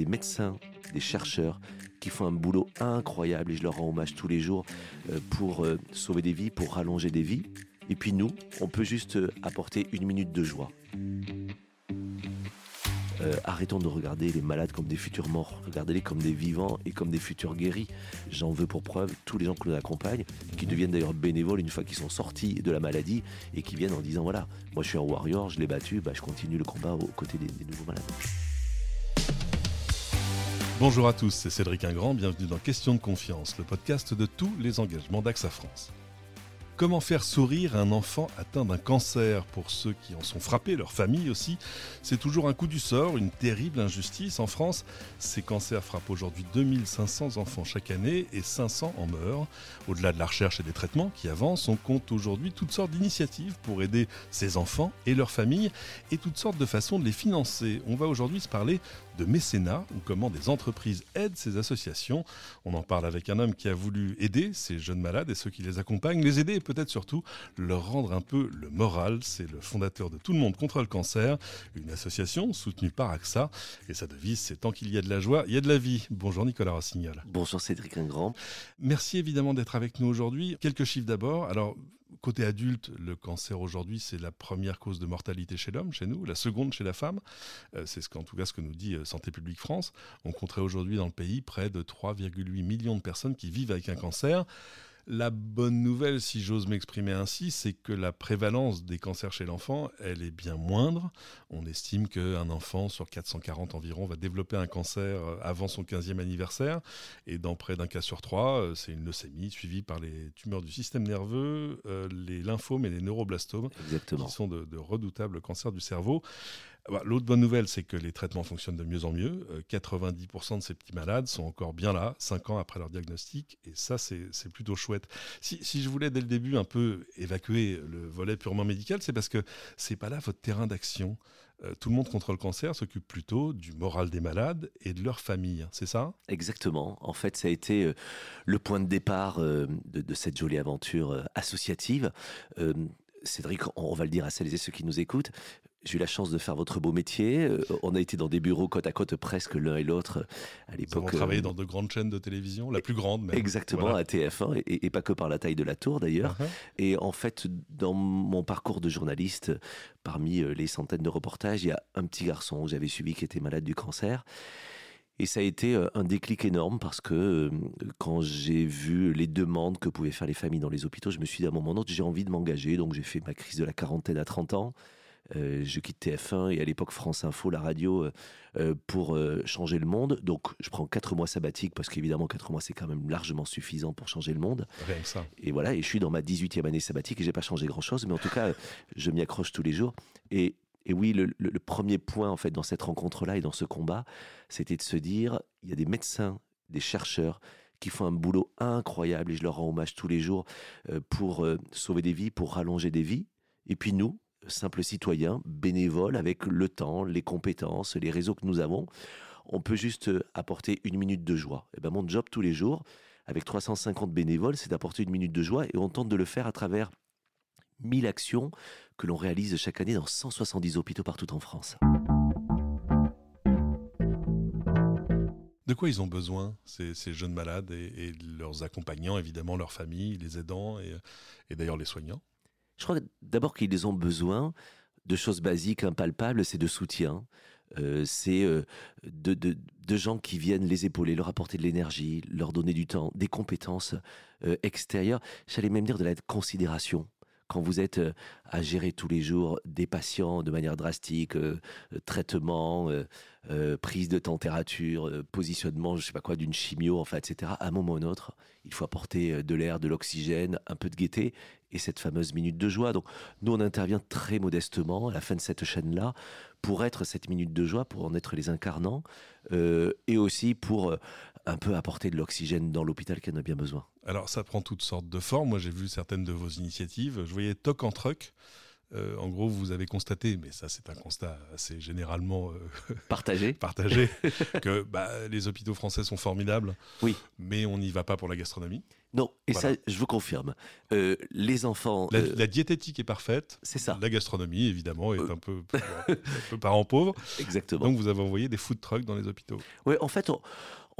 des médecins, des chercheurs qui font un boulot incroyable et je leur rends hommage tous les jours euh, pour euh, sauver des vies, pour rallonger des vies. Et puis nous, on peut juste euh, apporter une minute de joie. arrêtons de regarder les malades comme des futurs morts, regardez-les comme des vivants et comme des futurs guéris. J'en veux pour preuve tous les gens que nous accompagnent, qui deviennent d'ailleurs bénévoles une fois qu'ils sont sortis de la maladie et qui viennent en disant voilà, moi je suis un warrior, je l'ai battu, bah, je continue le combat aux côtés des nouveaux malades. Bonjour à tous, c'est Cédric Ingrand, bienvenue dans Question de confiance, le podcast de tous les engagements d'AXA France. Comment faire sourire un enfant atteint d'un cancer? Pour ceux qui en sont frappés, leur famille aussi, c'est toujours un coup du sort, une terrible injustice. En France, ces cancers frappent aujourd'hui 2500 enfants chaque année et 500 en meurent. Au-delà de la recherche et des traitements qui avancent, on compte aujourd'hui toutes sortes d'initiatives pour aider ces enfants et leurs familles et toutes sortes de façons de les financer. On va aujourd'hui se parler de mécénat ou comment des entreprises aident ces associations. On en parle avec un homme qui a voulu aider ces jeunes malades et ceux qui les accompagnent, les aider peut-être surtout leur rendre un peu le moral. C'est le fondateur de Tout le monde contre le cancer, une association soutenue par AXA. Et sa devise, c'est tant qu'il y a de la joie, il y a de la vie. Bonjour Nicolas Rossignol. Bonjour Cédric Ingrand. Merci évidemment d'être avec nous aujourd'hui. Quelques chiffres d'abord. Alors, côté adulte, le cancer aujourd'hui, c'est la première cause de mortalité chez l'homme, chez nous, la seconde chez la femme. Euh, c'est ce tout cas ce que nous dit euh, Santé publique France. On compterait aujourd'hui dans le pays près de 3,8 millions de personnes qui vivent avec un cancer. La bonne nouvelle, si j'ose m'exprimer ainsi, c'est que la prévalence des cancers chez l'enfant, elle est bien moindre. On estime qu'un enfant sur 440 environ va développer un cancer euh, avant son 15e anniversaire. Et dans près d'un cas sur trois, euh, c'est une leucémie suivie par les tumeurs du système nerveux, euh, les lymphomes et les neuroblastomes, Exactement. qui sont de, de redoutables cancers du cerveau. Bah, l'autre bonne nouvelle, c'est que les traitements fonctionnent de mieux en mieux. 90% de ces petits malades sont encore bien là, 5 ans après leur diagnostic. Et ça, c'est plutôt chouette. Si, je voulais dès le début un peu évacuer le volet purement médical, c'est parce que c'est pas là votre terrain d'action. Euh, tout le monde contre le cancer s'occupe plutôt du moral des malades et de leur famille, c'est ça Exactement. En fait, ça a été euh, le point de départ euh, de, de, cette jolie aventure associative. Cédric, on va le dire à celles et ceux qui nous écoutent, j'ai eu la chance de faire votre beau métier. Euh, on a été dans des bureaux côte à côte presque l'un et l'autre à l'époque. On travaillé dans de grandes chaînes de télévision, la plus grande même. Exactement, voilà. à TF1, et, et, pas que par la taille de la tour d'ailleurs. Uh -huh. Et en fait, dans mon parcours de journaliste, parmi euh, les centaines de reportages, il y a un petit garçon que j'avais suivi qui était malade du cancer. Et ça a été euh, un déclic énorme parce que quand j'ai vu les demandes que pouvaient faire les familles dans les hôpitaux, je me suis dit à un moment donné, j'ai envie de m'engager. Donc j'ai fait ma crise de la quarantaine à 30 ans. Euh, je quitte TF1 et à l'époque France Info, la radio, euh, pour euh, changer le monde. Donc je prends quatre mois sabbatiques parce qu'évidemment quatre mois c'est quand même largement suffisant pour changer le monde. Rien que ça. Et voilà, et je suis dans ma 18e année sabbatique et j'ai pas changé grand chose, mais en tout cas je m'y accroche tous les jours. Et, et oui, le, le, le, premier point en fait dans cette rencontre-là et dans ce combat, c'était de se dire il y a des médecins, des chercheurs qui font un boulot incroyable et je leur rends hommage tous les jours pour sauver des vies, pour rallonger des vies. Et puis nous, simples citoyens, bénévoles, avec le temps, les compétences, les réseaux que nous avons, on peut juste apporter une minute de joie. Et ben mon job tous les jours, avec 350 bénévoles, c'est d'apporter une minute de joie et on tente de le faire à travers 1000 actions que l'on réalise chaque année dans 170 hôpitaux partout en France. De quoi ils ont besoin, ces, jeunes malades et, leurs accompagnants, évidemment, leurs familles, les aidants et d'ailleurs les soignants? Je crois d'abord qu'ils ont besoin de choses basiques, impalpables, c'est de soutien. Euh, c'est euh, de, gens qui viennent les épauler, leur apporter de l'énergie, leur donner du temps, des compétences euh, extérieures. J'allais même dire de la considération quand vous êtes euh, à gérer tous les jours des patients de manière drastique, euh, traitement, euh, euh, prise de température, positionnement, je sais pas quoi, d'une chimio, enfin, etc. À un moment ou un autre, il faut apporter de l'air, de l'oxygène, un peu de gaieté et cette fameuse minute de joie. Donc, nous, on intervient très modestement à la fin de cette chaîne-là pour être cette minute de joie, pour en être les incarnants, et aussi pour un peu apporter de l'oxygène dans l'hôpital qui en a bien besoin. Alors, ça prend toutes sortes de formes. Moi, j'ai vu certaines de vos initiatives. Je voyais Toc en Truck. Euh, en gros, vous avez constaté, mais ça c'est un constat assez généralement euh, Partagé. partagé, que bah, les hôpitaux français sont formidables, Oui. mais on n'y va pas pour la gastronomie. Non, et Voilà. ça, je vous confirme. Euh, les enfants. La, la diététique est parfaite, c'est ça, la gastronomie évidemment est un peu, un peu parent pauvre, exactement. donc vous avez envoyé des food trucks dans les hôpitaux. Ouais, en fait, on,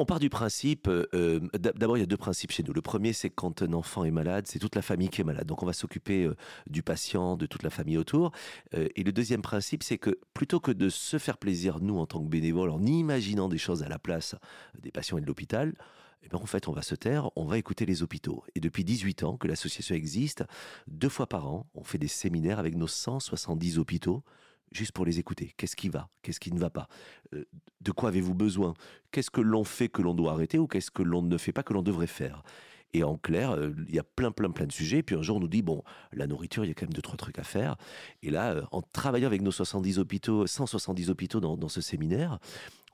on part du principe. euh, euh, d'ab- D'abord, il y a deux principes chez nous. Le premier, c'est quand un enfant est malade, c'est toute la famille qui est malade. Donc, on va s'occuper euh, du patient, de toute la famille autour. Et le deuxième principe, c'est que plutôt que de se faire plaisir, nous, en tant que bénévoles, en imaginant des choses à la place des patients et de l'hôpital, eh ben, en fait, on va se taire, on va écouter les hôpitaux. Et depuis 18 ans que l'association existe, deux fois par an, on fait des séminaires avec nos 170 hôpitaux, juste pour les écouter. Qu'est-ce qui va? Qu'est-ce qui ne va pas? Euh, De quoi avez-vous besoin? Qu'est-ce que l'on fait que l'on doit arrêter ou qu'est-ce que l'on ne fait pas que l'on devrait faire? Et en clair, euh, il y a plein, plein, plein de sujets. Puis un jour, on nous dit, bon, la nourriture, il y a quand même deux, trois trucs à faire. Et là, euh, en travaillant avec nos 70 hôpitaux, 170 hôpitaux dans, dans ce séminaire,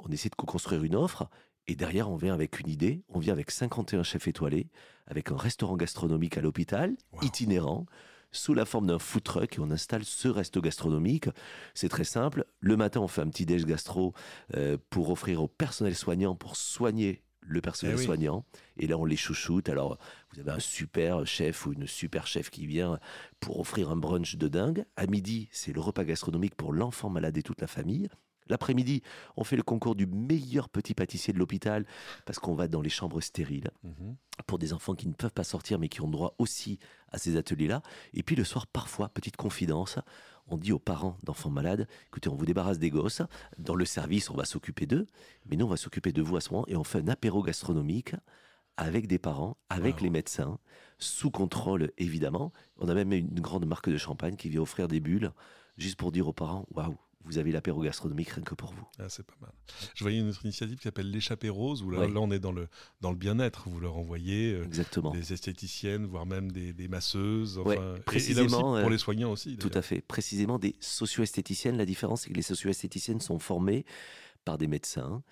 on essaie de co-construire une offre. Et derrière, on vient avec une idée. On vient avec 51 chefs étoilés, avec un restaurant gastronomique à l'hôpital, Wow. itinérant, sous la forme d'un food truck. Et on installe ce resto gastronomique. C'est très simple. Le matin, on fait un petit déj gastro euh, pour offrir au personnel soignant, pour soigner le personnel Eh oui. soignant. Et là, on les chouchoute. Alors, vous avez un super chef ou une super chef qui vient pour offrir un brunch de dingue. À midi, c'est le repas gastronomique pour l'enfant malade et toute la famille. L'après-midi, on fait le concours du meilleur petit pâtissier de l'hôpital parce qu'on va dans les chambres stériles Mhm. pour des enfants qui ne peuvent pas sortir mais qui ont droit aussi à ces ateliers-là. Et puis le soir, parfois, petite confidence, on dit aux parents d'enfants malades, écoutez, on vous débarrasse des gosses, dans le service, on va s'occuper d'eux, mais nous, on va s'occuper de vous à ce moment, et on fait un apéro gastronomique avec des parents, avec Wow. les médecins, sous contrôle évidemment. On a même une grande marque de champagne qui vient offrir des bulles, juste pour dire aux parents, waouh, vous avez l'apéro gastronomique rien que pour vous. Ah, c'est pas mal. Je voyais une autre initiative qui s'appelle l'échappée rose, où là, on est dans le, dans le bien-être. Vous leur envoyez euh, Exactement. des esthéticiennes, voire même des, des masseuses. Enfin, Ouais, et- et, là aussi, précisément, pour euh, les soignants aussi. Tout à fait. Précisément des socio-esthéticiennes. La différence, c'est que les socio-esthéticiennes sont formées par des médecins,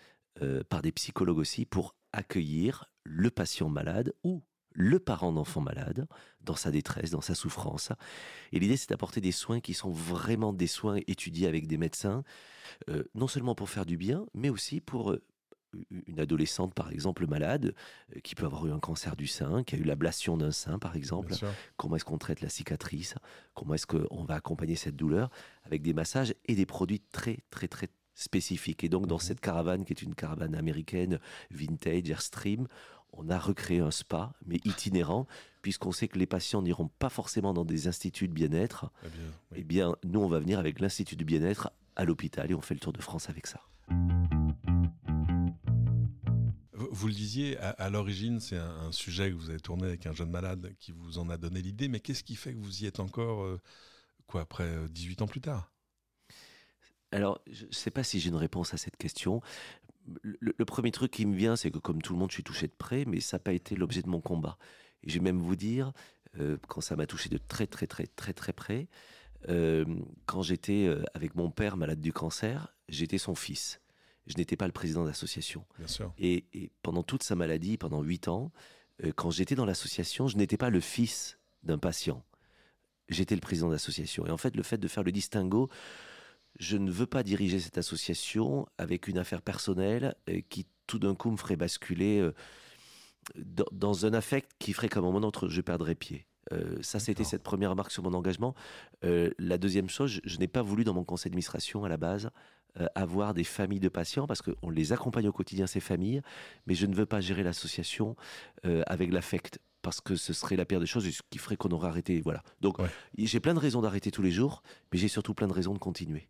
euh, par des psychologues aussi, pour accueillir le patient malade ou le parent d'enfant malade dans sa détresse, dans sa souffrance. Et l'idée, c'est d'apporter des soins qui sont vraiment des soins étudiés avec des médecins, euh, non seulement pour faire du bien, mais aussi pour euh, une adolescente, par exemple, malade, euh, qui peut avoir eu un cancer du sein, qui a eu l'ablation d'un sein, par exemple comment est-ce qu'on traite la cicatrice, comment est-ce qu'on va accompagner cette douleur? Avec des massages et des produits très très très spécifiques. Et donc dans Mhm. cette caravane qui est une caravane américaine, vintage, Airstream, on a recréé un spa, mais itinérant, puisqu'on sait que les patients n'iront pas forcément dans des instituts de bien-être. Eh bien, oui. Eh bien, nous, on va venir avec l'Institut du bien-être à l'hôpital et on fait le tour de France avec ça. Vous, le disiez, à, à l'origine, c'est un, un sujet que vous avez tourné avec un jeune malade qui vous en a donné l'idée, mais qu'est-ce qui fait que vous y êtes encore, euh, quoi, après euh, 18 ans plus tard? Alors, je ne sais pas si j'ai une réponse à cette question. Le, le premier truc qui me vient, c'est que comme tout le monde, je suis touché de près, mais ça n'a pas été l'objet de mon combat. Et je vais même vous dire, euh, quand ça m'a touché de très très très très très près, euh, quand j'étais euh, avec mon père malade du cancer, j'étais son fils. Je n'étais pas le président de l'association. Bien sûr. Et, et pendant toute sa maladie, pendant huit ans, euh, quand j'étais dans l'association, je n'étais pas le fils d'un patient. J'étais le président de l'association. Et en fait, le fait de faire le distinguo, je ne veux pas diriger cette association avec une affaire personnelle euh, qui tout d'un coup me ferait basculer euh, dans, un affect qui ferait qu'à un moment donné, je perdrais pied. Euh, ça, c'était cette première remarque sur mon engagement. Euh, la deuxième chose, je, je n'ai pas voulu dans mon conseil d'administration à la base euh, avoir des familles de patients parce qu'on les accompagne au quotidien, ces familles, mais je ne veux pas gérer l'association avec l'affect parce que ce serait la pire des choses, ce qui ferait qu'on aurait arrêté. Voilà. Donc, Ouais. j'ai plein de raisons d'arrêter tous les jours, mais j'ai surtout plein de raisons de continuer.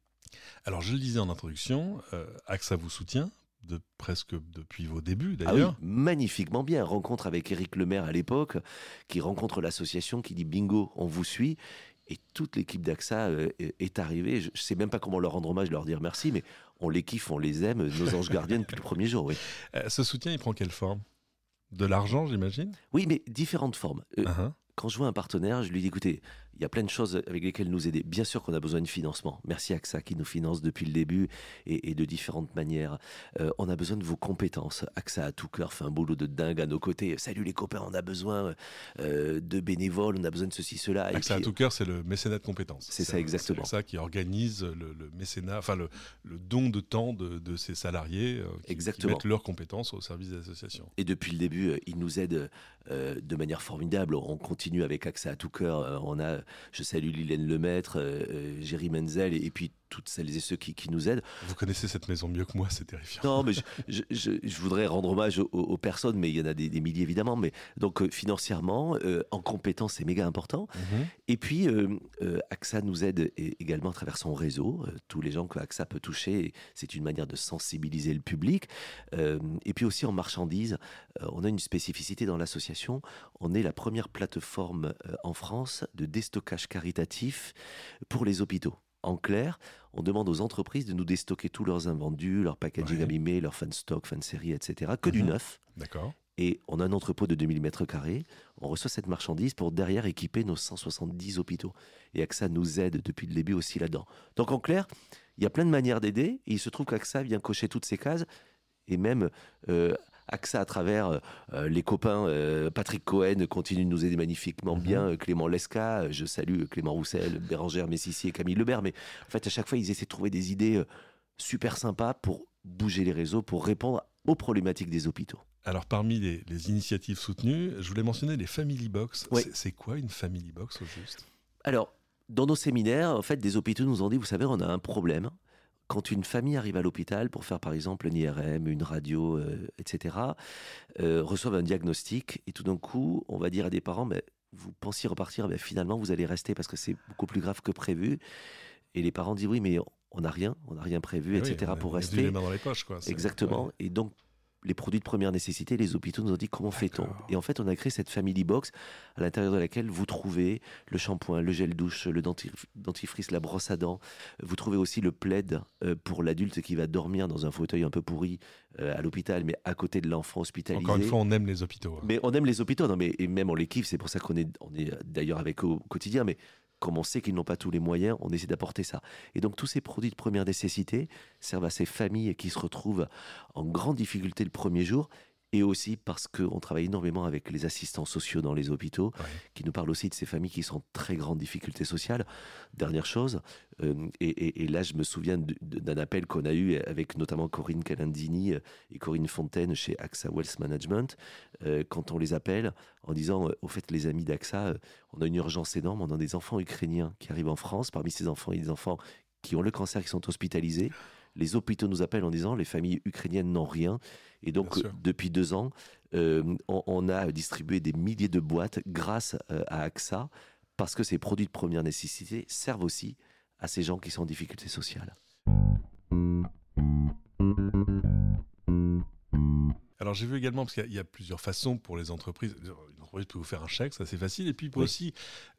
Alors, je le disais en introduction, euh, AXA vous soutient, de, presque depuis vos débuts Ah oui, d'ailleurs. magnifiquement bien. Rencontre avec Éric Lemaire à l'époque, qui rencontre l'association, qui dit bingo, on vous suit. Et toute l'équipe d'AXA euh, est- arrivée. Je ne sais même pas comment leur rendre hommage, leur dire merci, mais on les kiffe, on les aime, nos anges gardiens depuis le premier jour. Oui, Euh, ce soutien, il prend quelle forme? De l'argent, j'imagine? Oui mais différentes formes. Ah. quand je vois un partenaire, je lui dis écoutez, il y a plein de choses avec lesquelles nous aider. Bien sûr qu'on a besoin de financement. Merci AXA qui nous finance depuis le début et, de différentes manières. Euh, on a besoin de vos compétences. AXA à tout cœur fait un boulot de dingue à nos côtés. Salut les copains, on a besoin euh, de bénévoles, on a besoin de ceci, cela. AXA à tout cœur, c'est le mécénat de compétences. C'est ça exactement. C'est ça qui organise le, mécénat, enfin le, don de temps de, de ses salariés euh, qui, exactement. mettent leurs compétences au service des associations. Et depuis le début, ils nous aident de manière formidable. On continue avec AXA à tout cœur. On a je salue Lilène Lemaître, euh, euh, Jerry Menzel et, puis toutes celles et ceux qui, nous aident. Vous connaissez cette maison mieux que moi, c'est terrifiant. Non, mais je, voudrais rendre hommage aux, personnes, mais il y en a des, milliers évidemment. Mais donc euh, financièrement, en compétences, c'est méga important. Mhm. Et puis AXA nous aide également à travers son réseau. tous les gens que AXA peut toucher, c'est une manière de sensibiliser le public. et puis aussi en marchandises, on a une spécificité dans l'association. On est la première plateforme en France de déstockage caritatif pour les hôpitaux. En clair, on demande aux entreprises de nous déstocker tous leurs invendus, leurs packaging abîmés, leurs fan stock, fan série, etc. Que du mhm. neuf. D'accord. Et on a un entrepôt de 2000 mètres carrés. On reçoit cette marchandise pour derrière équiper nos 170 hôpitaux. Et AXA nous aide depuis le début aussi là-dedans. Donc en clair, il y a plein de manières d'aider. Et il se trouve qu'AXA vient cocher toutes ces cases. Et même euh, AXA à travers euh, les copains. Euh, Patrick Cohen continue de nous aider magnifiquement mhm. bien. Euh, Clément Lesca, je salue Clément Roussel, Bérangère Messissier, Camille Lebert. Mais en fait, à chaque fois, ils essaient de trouver des idées super sympas pour bouger les réseaux, pour répondre aux problématiques des hôpitaux. Alors, parmi les, initiatives soutenues, je voulais mentionner les Family Box. C'est quoi une Family Box au juste? Alors, dans nos séminaires, en fait, des hôpitaux nous ont dit, vous savez, on a un problème quand une famille arrive à l'hôpital pour faire par exemple une IRM, une radio, euh, etc., euh, reçoivent un diagnostic et tout d'un coup, on va dire à des parents, mais vous pensiez repartir, mais finalement vous allez rester parce que c'est beaucoup plus grave que prévu. Et les parents disent oui, mais on n'a rien, on n'a rien prévu, etc. Eh pour rester. Les mains dans les poches, quoi. Exactement. Et donc les produits de première nécessité, les hôpitaux nous ont dit comment fait-on? Et en fait, on a créé cette family box à l'intérieur de laquelle vous trouvez le shampoing, le gel douche, le dentifrice, la brosse à dents. Vous trouvez aussi le plaid euh, pour l'adulte qui va dormir dans un fauteuil un peu pourri euh, à l'hôpital, mais à côté de l'enfant hospitalisé. Encore une fois, on aime les hôpitaux. Hein. Mais on aime les hôpitaux, non, mais et même on les kiffe. C'est pour ça qu'on est, on est d'ailleurs avec eux au quotidien. Mais comme on sait qu'ils n'ont pas tous les moyens, on essaie d'apporter ça. Et donc tous ces produits de première nécessité servent à ces familles qui se retrouvent en grande difficulté le premier jour et aussi parce qu'on travaille énormément avec les assistants sociaux dans les hôpitaux, qui nous parlent aussi de ces familles qui sont en très grande difficulté sociale. Dernière chose, euh, et, là je me souviens d'un appel qu'on a eu avec notamment Corinne Calandini euh, et Corinne Fontaine chez AXA Wealth Management, euh, quand on les appelle en disant, au fait les amis d'AXA, on a une urgence énorme, on a des enfants ukrainiens qui arrivent en France, parmi ces enfants il y a des enfants qui ont le cancer, qui sont hospitalisés. Les hôpitaux nous appellent en disant les familles ukrainiennes n'ont rien. Et donc, depuis deux ans, euh, on, a distribué des milliers de boîtes grâce euh, à AXA, parce que ces produits de première nécessité servent aussi à ces gens qui sont en difficulté sociale. Alors j'ai vu également, parce qu'il y, a plusieurs façons pour les entreprises, une entreprise peut vous faire un chèque, ça c'est facile, et puis peut aussi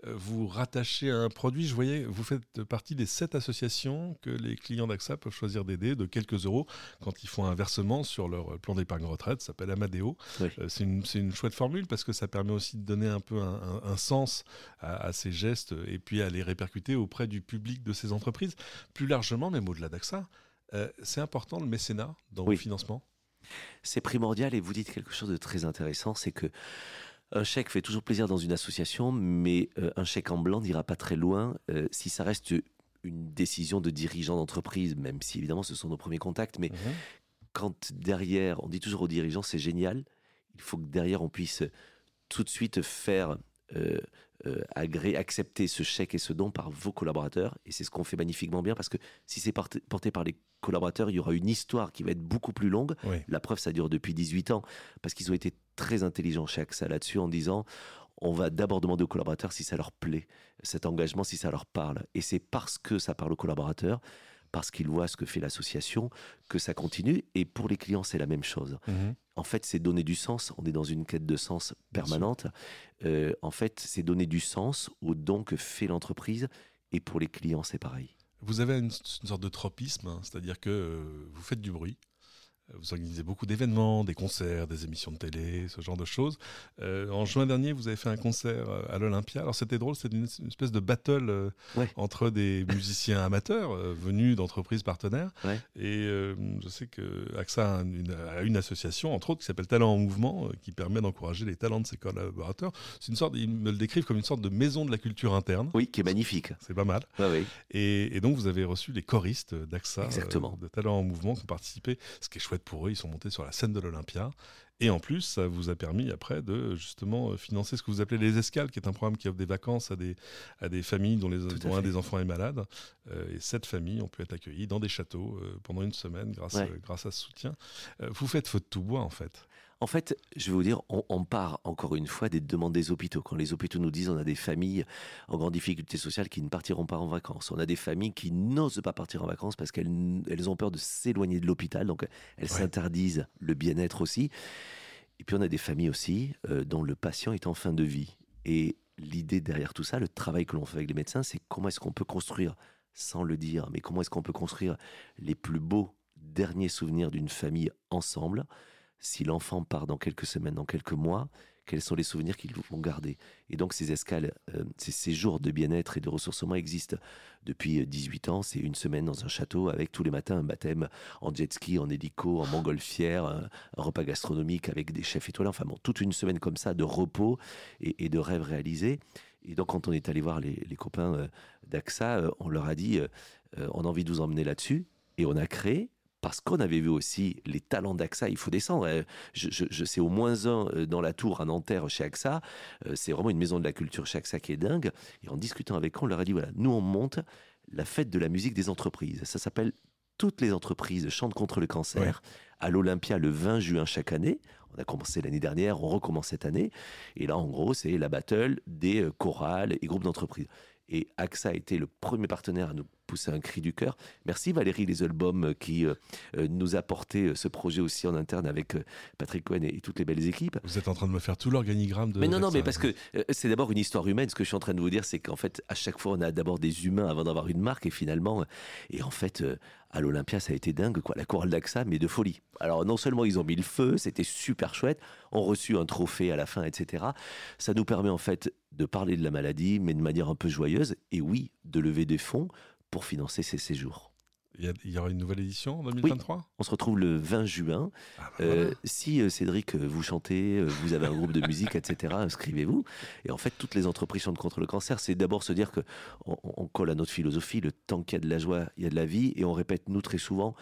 euh, vous rattacher à un produit. Je voyais, vous faites partie des sept associations que les clients d'AXA peuvent choisir d'aider de quelques euros quand ils font un versement sur leur plan d'épargne retraite, ça s'appelle Amadeo. Euh, c'est une, chouette formule parce que ça permet aussi de donner un peu un, sens à, ces gestes et puis à les répercuter auprès du public de ces entreprises. Plus largement, même au-delà d'AXA, euh, c'est important le mécénat dans le financement c'est primordial et vous dites quelque chose de très intéressant, c'est que un chèque fait toujours plaisir dans une association, mais euh, un chèque en blanc n'ira pas très loin euh, si ça reste une décision de dirigeant d'entreprise, même si évidemment ce sont nos premiers contacts. Mais mhm. quand derrière, on dit toujours aux dirigeants, c'est génial, il faut que derrière on puisse tout de suite faire euh, euh, accepter ce chèque et ce don par vos collaborateurs. Et c'est ce qu'on fait magnifiquement bien parce que si c'est porté, par les collaborateurs, il y aura une histoire qui va être beaucoup plus longue. La preuve, ça dure depuis 18 ans parce qu'ils ont été très intelligents chez AXA là-dessus en disant on va d'abord demander aux collaborateurs si ça leur plaît, cet engagement, si ça leur parle. Et c'est parce que ça parle aux collaborateurs parce qu'ils voient ce que fait l'association, que ça continue. Et pour les clients, c'est la même chose. Mhm. En fait, c'est donner du sens. On est dans une quête de sens permanente. Euh, en fait, c'est donner du sens au don que fait l'entreprise. Et pour les clients, c'est pareil. Vous avez une, sorte de tropisme, hein, c'est-à-dire que euh, vous faites du bruit. Vous organisez beaucoup d'événements, des concerts, des émissions de télé, ce genre de choses. Euh, en juin dernier, vous avez fait un concert euh, à l'Olympia. Alors c'était drôle, c'était une, espèce de battle euh, entre des musiciens amateurs venus d'entreprises partenaires. Et je sais que AXA a une, association, entre autres, qui s'appelle Talent en Mouvement, qui permet d'encourager les talents de ses collaborateurs. C'est une sorte, ils me le décrivent comme une sorte de maison de la culture interne. Oui, qui est magnifique. C'est pas mal. Et, et, donc vous avez reçu les choristes d'AXA, de Talent en Mouvement, qui ont participé, ce qui est chouette pour eux. Ils sont montés sur la scène de l'Olympia. Et en plus, ça vous a permis après de justement euh, financer ce que vous appelez les escales, qui est un programme qui offre des vacances à des, à des familles dont, les, un des enfants est malade. Euh, et cette famille ont pu être accueillies dans des châteaux euh, pendant une semaine grâce, grâce à ce soutien. vous faites faute tout bois en fait. En fait, je vais vous dire, on, part encore une fois des demandes des hôpitaux. Quand les hôpitaux nous disent on a des familles en grande difficulté sociale qui ne partiront pas en vacances. On a des familles qui n'osent pas partir en vacances parce qu'elles ont peur de s'éloigner de l'hôpital. Donc elles s'interdisent le bien-être aussi. Et puis on a des familles aussi euh, dont le patient est en fin de vie. Et l'idée derrière tout ça, le travail que l'on fait avec les médecins, c'est comment est-ce qu'on peut construire, sans le dire, mais comment est-ce qu'on peut construire les plus beaux derniers souvenirs d'une famille ensemble si l'enfant part dans quelques semaines, dans quelques mois, quels sont les souvenirs qu'ils vont garder? Et donc ces escales, euh, ces séjours de bien-être et de ressourcement existent depuis 18 ans. C'est une semaine dans un château avec tous les matins un baptême en jet ski, en hélico, en montgolfière, un, repas gastronomique avec des chefs étoilés. Enfin bon, toute une semaine comme ça de repos et, de rêves réalisés. Et donc quand on est allé voir les, copains euh, d'AXA, euh, on leur a dit, on a envie de vous emmener là-dessus. Et on a créé parce qu'on avait vu aussi les talents d'AXA, il faut descendre. Hein. Je, je, sais au moins un euh, dans la tour à Nanterre chez AXA. Euh, c'est vraiment une maison de la culture chez AXA qui est dingue. Et en discutant avec eux, on leur a dit voilà, nous on monte la fête de la musique des entreprises. Ça s'appelle Toutes les entreprises chantent contre le cancer à l'Olympia le 20 juin chaque année. On a commencé l'année dernière, on recommence cette année. Et là, en gros, c'est la battle des euh, chorales et groupes d'entreprises. Et AXA a été le premier partenaire à nous pousser un cri du cœur. Merci Valérie Les Albums qui euh, euh, nous a porté euh, ce projet aussi en interne avec Patrick Cohen et, toutes les belles équipes. Vous êtes en train de me faire tout l'organigramme de. Mais non, non, mais parce que c'est d'abord une histoire humaine. Ce que je suis en train de vous dire, c'est qu'en fait, à chaque fois, on a d'abord des humains avant d'avoir une marque et finalement, et en fait, à l'Olympia, ça a été dingue, quoi. La chorale d'AXA, mais de folie. Alors, non seulement ils ont mis le feu, c'était super chouette, on reçu un trophée à la fin, etc. Ça nous permet en fait de parler de la maladie, mais de manière un peu joyeuse, et oui, de lever des fonds pour financer ces séjours. Il y, aura une nouvelle édition en 2023 On se retrouve le 20 juin. Ah, bah euh, si euh, Cédric, euh, vous chantez, vous avez un groupe de musique, etc., inscrivez-vous. Et en fait, toutes les entreprises chantent contre le cancer. C'est d'abord se dire que on, colle à notre philosophie, le temps qu'il y a de la joie, il y a de la vie. Et on répète, nous, très souvent,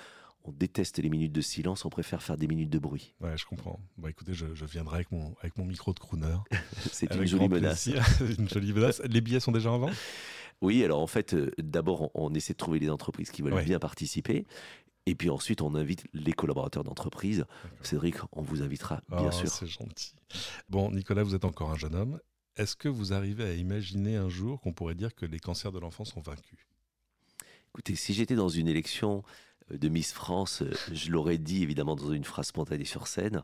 on déteste les minutes de silence, on préfère faire des minutes de bruit. Ouais, je comprends. Bon, écoutez, je, viendrai avec mon, avec mon micro de crooner. C'est une jolie menace. une jolie menace. Les billets sont déjà en vente? Oui, alors en fait, euh, d'abord, on, essaie de trouver des entreprises qui veulent bien participer. Et puis ensuite, on invite les collaborateurs d'entreprise. Cédric, on vous invitera, bien oh, sûr. C'est gentil. Bon, Nicolas, vous êtes encore un jeune homme. Est-ce que vous arrivez à imaginer un jour qu'on pourrait dire que les cancers de l'enfant sont vaincus Écoutez, si j'étais dans une élection de Miss France, euh, je l'aurais dit évidemment dans une phrase spontanée sur scène.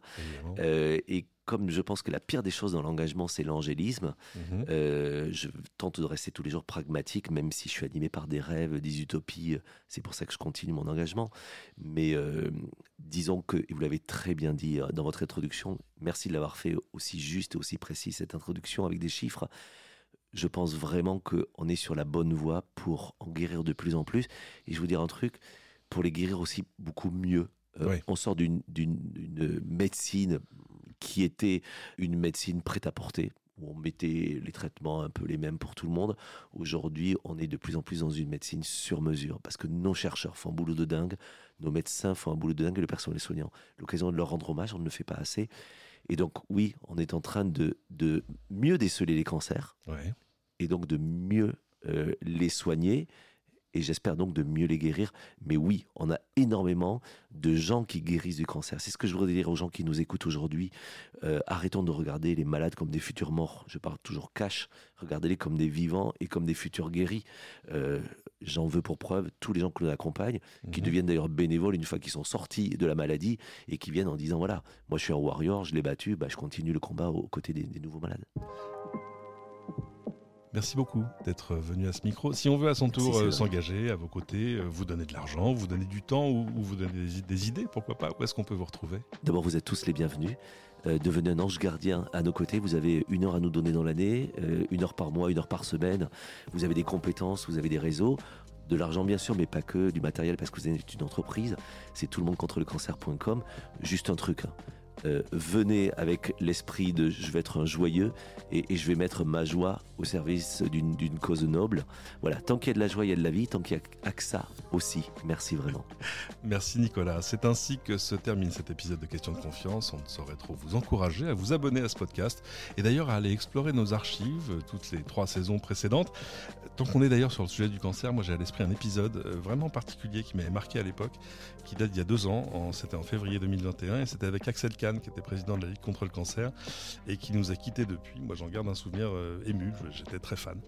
et comme je pense que la pire des choses dans l'engagement, c'est l'angélisme, mhm. euh, je tente de rester tous les jours pragmatique, même si je suis animé par des rêves, des utopies. C'est pour ça que je continue mon engagement. Mais euh, disons que, et vous l'avez très bien dit euh, dans votre introduction, merci de l'avoir fait aussi juste et aussi précis, cette introduction avec des chiffres. Je pense vraiment qu'on est sur la bonne voie pour en guérir de plus en plus. Et je vous dire un truc, pour les guérir aussi beaucoup mieux. On sort d'une médecine qui était une médecine prête à porter où on mettait les traitements un peu les mêmes pour tout le monde. Aujourd'hui, on est de plus en plus dans une médecine sur mesure, parce que nos chercheurs font un boulot de dingue, nos médecins font un boulot de dingue, et le personnel soignant. L'occasion de leur rendre hommage, on ne le fait pas assez. Et donc, oui, on est en train de, de mieux déceler les cancers, et donc de mieux euh, les soigner, et j'espère donc de mieux les guérir. Mais oui, on a énormément de gens qui guérissent du cancer. C'est ce que je voudrais dire aux gens qui nous écoutent aujourd'hui. Euh, arrêtons de regarder les malades comme des futurs morts. Je parle toujours cash. Regardez-les comme des vivants et comme des futurs guéris. Euh, j'en veux pour preuve tous les gens que nous accompagnent, qui mhm. deviennent d'ailleurs bénévoles une fois qu'ils sont sortis de la maladie et qui viennent en disant voilà, moi je suis un warrior, je l'ai battu, bah, je continue le combat aux côtés des nouveaux malades. Merci beaucoup d'être venu à ce micro. Si on veut à son tour euh, s'engager à vos côtés, euh, vous donner de l'argent, vous donner du temps ou, vous donner des, idées, pourquoi pas Où est-ce qu'on peut vous retrouver? D'abord, vous êtes tous les bienvenus. Euh, devenez un ange gardien à nos côtés. Vous avez une heure à nous donner dans l'année, une heure par mois, une heure par semaine. Vous avez des compétences, vous avez des réseaux de l'argent bien sûr, mais pas que, du matériel parce que vous êtes une entreprise. C'est tout le monde contre le cancer.com. Juste un truc. Hein. Euh, venez avec l'esprit de je vais être un joyeux et, je vais mettre ma joie au service d'une cause noble. Voilà, tant qu'il y a de la joie, il y a de la vie, tant qu'il y a que aussi. Merci vraiment. Merci Nicolas. C'est ainsi que se termine cet épisode de Questions de confiance. On ne saurait trop vous encourager à vous abonner à ce podcast et d'ailleurs à aller explorer nos archives, toutes les trois saisons précédentes. Tant qu'on est d'ailleurs sur le sujet du cancer, moi j'ai à l'esprit un épisode euh, vraiment particulier qui m'avait marqué à l'époque, qui date d'il y a deux ans, c'était en février 2021 et c'était avec Axel Qui était président de la Ligue contre le cancer et qui nous a quittés depuis. Moi, j'en garde un souvenir euh, ému. J'étais très fan.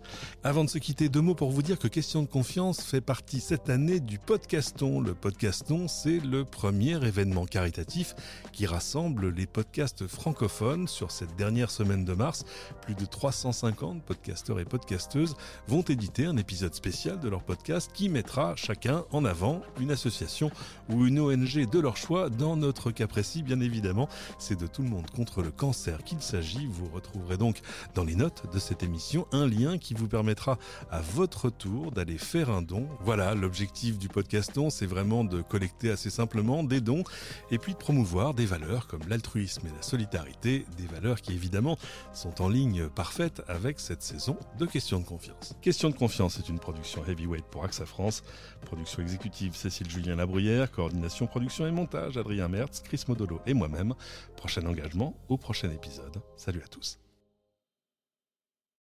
Avant de se quitter, deux mots pour vous dire que Question de confiance fait partie cette année du Podcaston. Le Podcaston, c'est le premier événement caritatif qui rassemble les podcasts francophones sur cette dernière semaine de mars. Plus de 350 podcasteurs et podcasteuses vont éditer un épisode spécial de leur podcast qui mettra chacun en avant une association ou une ONG de leur choix. Dans notre cas précis, bien évidemment, c'est de tout le monde contre le cancer qu'il s'agit. Vous retrouverez donc dans les notes de cette émission un lien qui vous permettra à votre tour d'aller faire un don. Voilà, l'objectif du podcaston, c'est vraiment de collecter assez simplement des dons et puis de promouvoir des valeurs comme l'altruisme et la solidarité, des valeurs qui évidemment sont en ligne parfaite avec cette saison de Questions de confiance. Question de confiance est une production heavyweight pour AXA France, production exécutive Cécile Julien Labruyère, coordination production et montage Adrien Mertz, Chris Modolo et moi-même. Prochain engagement au prochain épisode. Salut à tous.